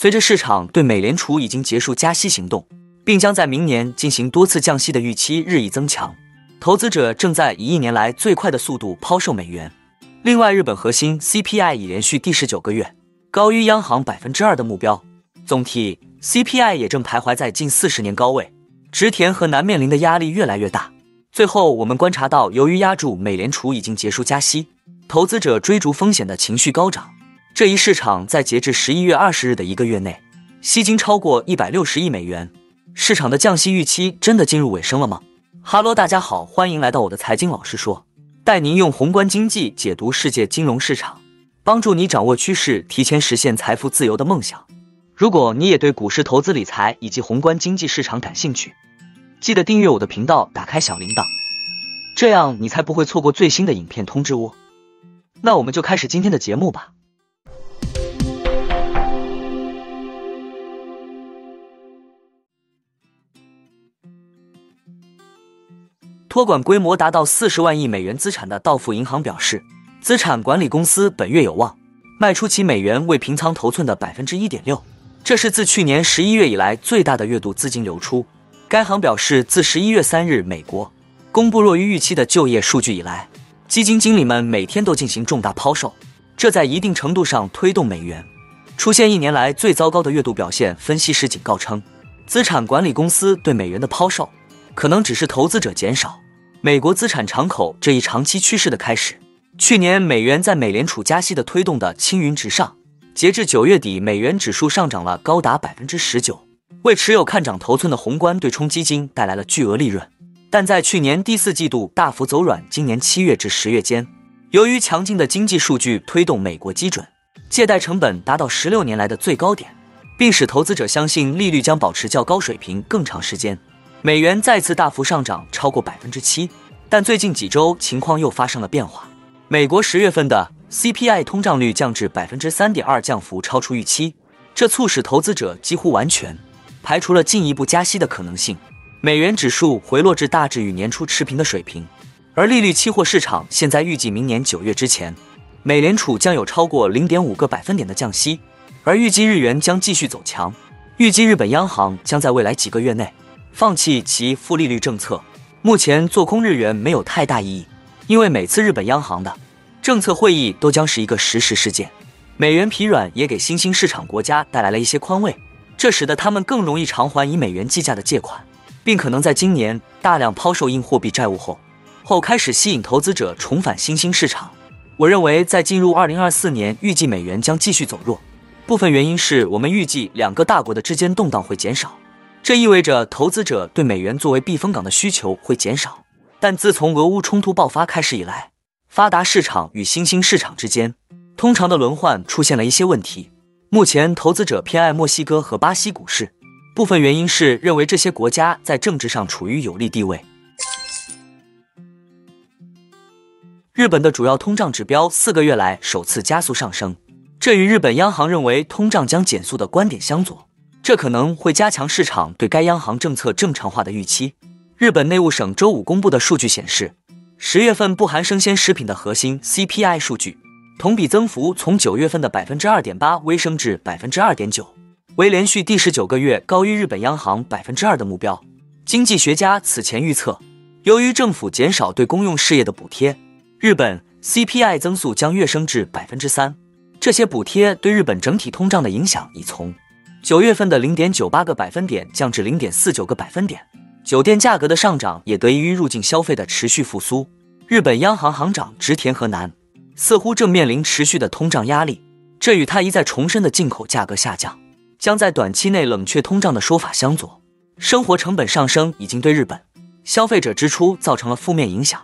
随着市场对美联储已经结束加息行动，并将在明年进行多次降息的预期日益增强，投资者正在以一年来最快的速度抛售美元。另外，日本核心 CPI 已连续第十九个月高于央行百分之二的目标，总体 CPI 也正徘徊在近四十年高位，植田和南面临的压力越来越大。最后，我们观察到，由于压住美联储已经结束加息，投资者追逐风险的情绪高涨。这一市场在截至十一月二十日的一个月内，吸金超过一百六十亿美元。市场的降息预期真的进入尾声了吗？哈喽，大家好，欢迎来到我的财经老师说。带您用宏观经济解读世界金融市场，帮助你掌握趋势，提前实现财富自由的梦想。如果你也对股市投资理财以及宏观经济市场感兴趣，记得订阅我的频道，打开小铃铛，这样你才不会错过最新的影片通知哦。那我们就开始今天的节目吧。托管规模达到四十万亿美元资产的道富银行表示，资产管理公司本月有望卖出其美元未平仓头寸的百分之一点六，这是自去年十一月以来最大的月度资金流出。该行表示，自十一月三日美国公布弱于预期的就业数据以来，基金经理们每天都进行重大抛售，这在一定程度上推动美元出现一年来最糟糕的月度表现。分析师警告称，资产管理公司对美元的抛售。可能只是投资者减少美国资产敞口这一长期趋势的开始。去年美元在美联储加息的推动的青云直上，截至九月底，美元指数上涨了高达百分之十九，为持有看涨头寸的宏观对冲基金带来了巨额利润。但在去年第四季度大幅走软，今年七月至十月间，由于强劲的经济数据推动美国基准借贷成本达到十六年来的最高点，并使投资者相信利率将保持较高水平更长时间。美元再次大幅上涨，超过百分之七，但最近几周情况又发生了变化。美国十月份的 CPI 通胀率降至百分之三点二，降幅超出预期，这促使投资者几乎完全排除了进一步加息的可能性。美元指数回落至大致与年初持平的水平，而利率期货市场现在预计明年九月之前，美联储将有超过零点五个百分点的降息，而预计日元将继续走强。预计日本央行将在未来几个月内。放弃其负利率政策，目前做空日元没有太大意义，因为每次日本央行的政策会议都将是一个实时事件。美元疲软也给新兴市场国家带来了一些宽慰，这使得他们更容易偿还以美元计价的借款，并可能在今年大量抛售硬货币债务后，后开始吸引投资者重返新兴市场。我认为，在进入二零二四年，预计美元将继续走弱，部分原因是我们预计两个大国的之间动荡会减少。这意味着投资者对美元作为避风港的需求会减少，但自从俄乌冲突爆发开始以来，发达市场与新兴市场之间通常的轮换出现了一些问题。目前，投资者偏爱墨西哥和巴西股市，部分原因是认为这些国家在政治上处于有利地位。日本的主要通胀指标四个月来首次加速上升，这与日本央行认为通胀将减速的观点相左。这可能会加强市场对该央行政策正常化的预期。日本内务省周五公布的数据显示，十月份不含生鲜食品的核心 CPI 数据同比增幅从九月份的百分之二点八微升至百分之二点九，为连续第十九个月高于日本央行百分之二的目标。经济学家此前预测，由于政府减少对公用事业的补贴，日本 CPI 增速将跃升至百分之三。这些补贴对日本整体通胀的影响已从。九月份的零点九八个百分点降至零点四九个百分点。酒店价格的上涨也得益于入境消费的持续复苏。日本央行行长植田和男似乎正面临持续的通胀压力，这与他一再重申的进口价格下降将在短期内冷却通胀的说法相左。生活成本上升已经对日本消费者支出造成了负面影响，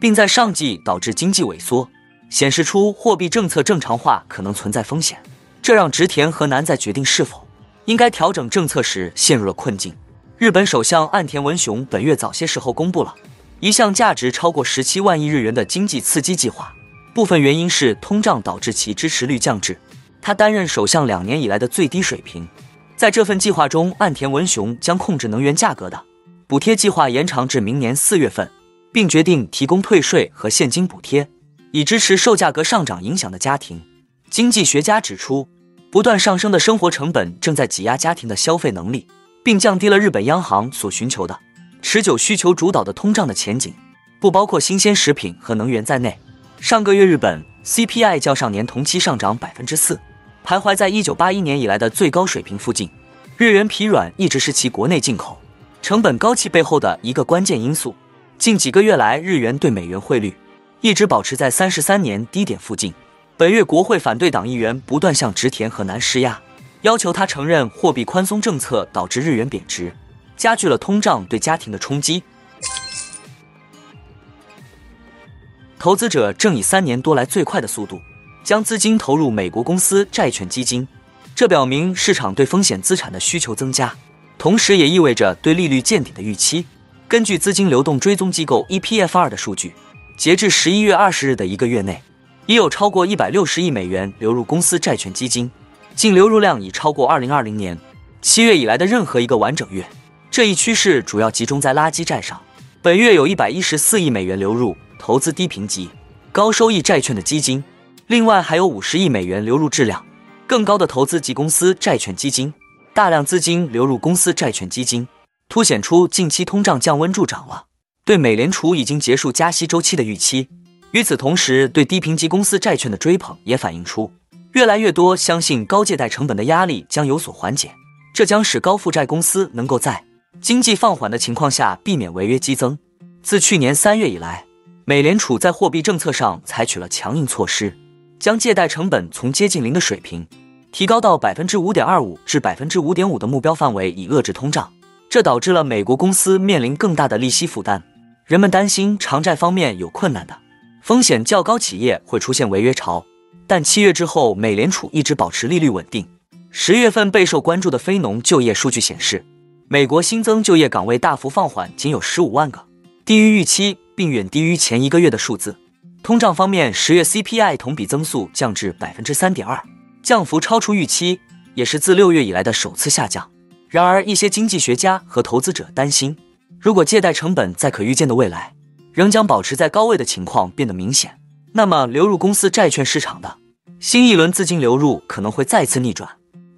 并在上季导致经济萎缩，显示出货币政策正常化可能存在风险。这让植田和男在决定是否。应该调整政策时陷入了困境。日本首相岸田文雄本月早些时候公布了一项价值超过十七万亿日元的经济刺激计划，部分原因是通胀导致其支持率降至他担任首相两年以来的最低水平。在这份计划中，岸田文雄将控制能源价格的补贴计划延长至明年四月份，并决定提供退税和现金补贴，以支持受价格上涨影响的家庭。经济学家指出。不断上升的生活成本正在挤压家庭的消费能力，并降低了日本央行所寻求的持久需求主导的通胀的前景，不包括新鲜食品和能源在内。上个月日本 CPI 较上年同期上涨百分之四，徘徊在一九八一年以来的最高水平附近。日元疲软一直是其国内进口成本高企背后的一个关键因素。近几个月来，日元对美元汇率一直保持在三十三年低点附近。本月国会反对党议员不断向植田和南施压，要求他承认货币宽松政策导致日元贬值，加剧了通胀对家庭的冲击。投资者正以三年多来最快的速度将资金投入美国公司债券基金，这表明市场对风险资产的需求增加，同时也意味着对利率见底的预期。根据资金流动追踪机构 EPFR 的数据，截至十一月二十日的一个月内，已有超过一百六十亿美元流入公司债券基金，净流入量已超过二零二零年七月以来的任何一个完整月。这一趋势主要集中在垃圾债上。本月有一百一十四亿美元流入投资低评级、高收益债券的基金，另外还有五十亿美元流入质量更高的投资级公司债券基金。大量资金流入公司债券基金。凸显出近期通胀降温助长了，对美联储已经结束加息周期的预期。与此同时，对低评级公司债券的追捧也反映出越来越多相信高借贷成本的压力将有所缓解，这将使高负债公司能够在经济放缓的情况下避免违约激增。自去年三月以来，美联储在货币政策上采取了强硬措施，将借贷成本从接近零的水平提高到百分之五点二五至百分之五点五的目标范围，以遏制通胀。这导致了美国公司面临更大的利息负担，人们担心偿债方面有困难的风险较高，企业会出现违约潮。但七月之后，美联储一直保持利率稳定。十月份备受关注的非农就业数据显示，美国新增就业岗位大幅放缓，仅有十五万个，低于预期，并远低于前一个月的数字。通胀方面，十月 CPI 同比增速降至百分之三点二，降幅超出预期，也是自六月以来的首次下降。然而，一些经济学家和投资者担心，如果借贷成本在可预见的未来仍将保持在高位的情况变得明显，那么流入公司债券市场的新一轮资金流入可能会再次逆转，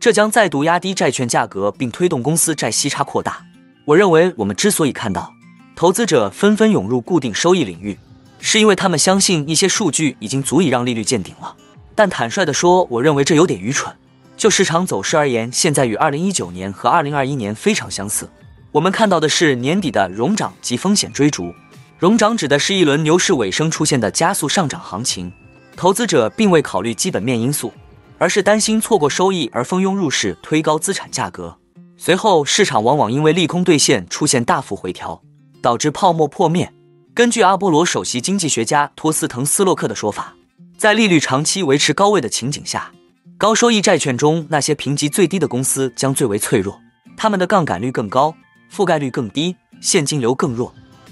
这将再度压低债券价格，并推动公司债息差扩大。我认为，我们之所以看到投资者纷纷涌入固定收益领域，是因为他们相信一些数据已经足以让利率见顶了。但坦率地说，我认为这有点愚蠢。就市场走势而言，现在与二零一九年和二零二一年非常相似。我们看到的是年底的融涨及风险追逐。融涨指的是一轮牛市尾声出现的加速上涨行情，投资者并未考虑基本面因素，而是担心错过收益而蜂拥入市，推高资产价格。随后市场往往因为利空兑现出现大幅回调，导致泡沫破灭。根据阿波罗首席经济学家托斯滕斯洛克的说法，在利率长期维持高位的情景下。高收益债券中，那些评级最低的公司将最为脆弱，他们的杠杆率更高，覆盖率更低，现金流更弱，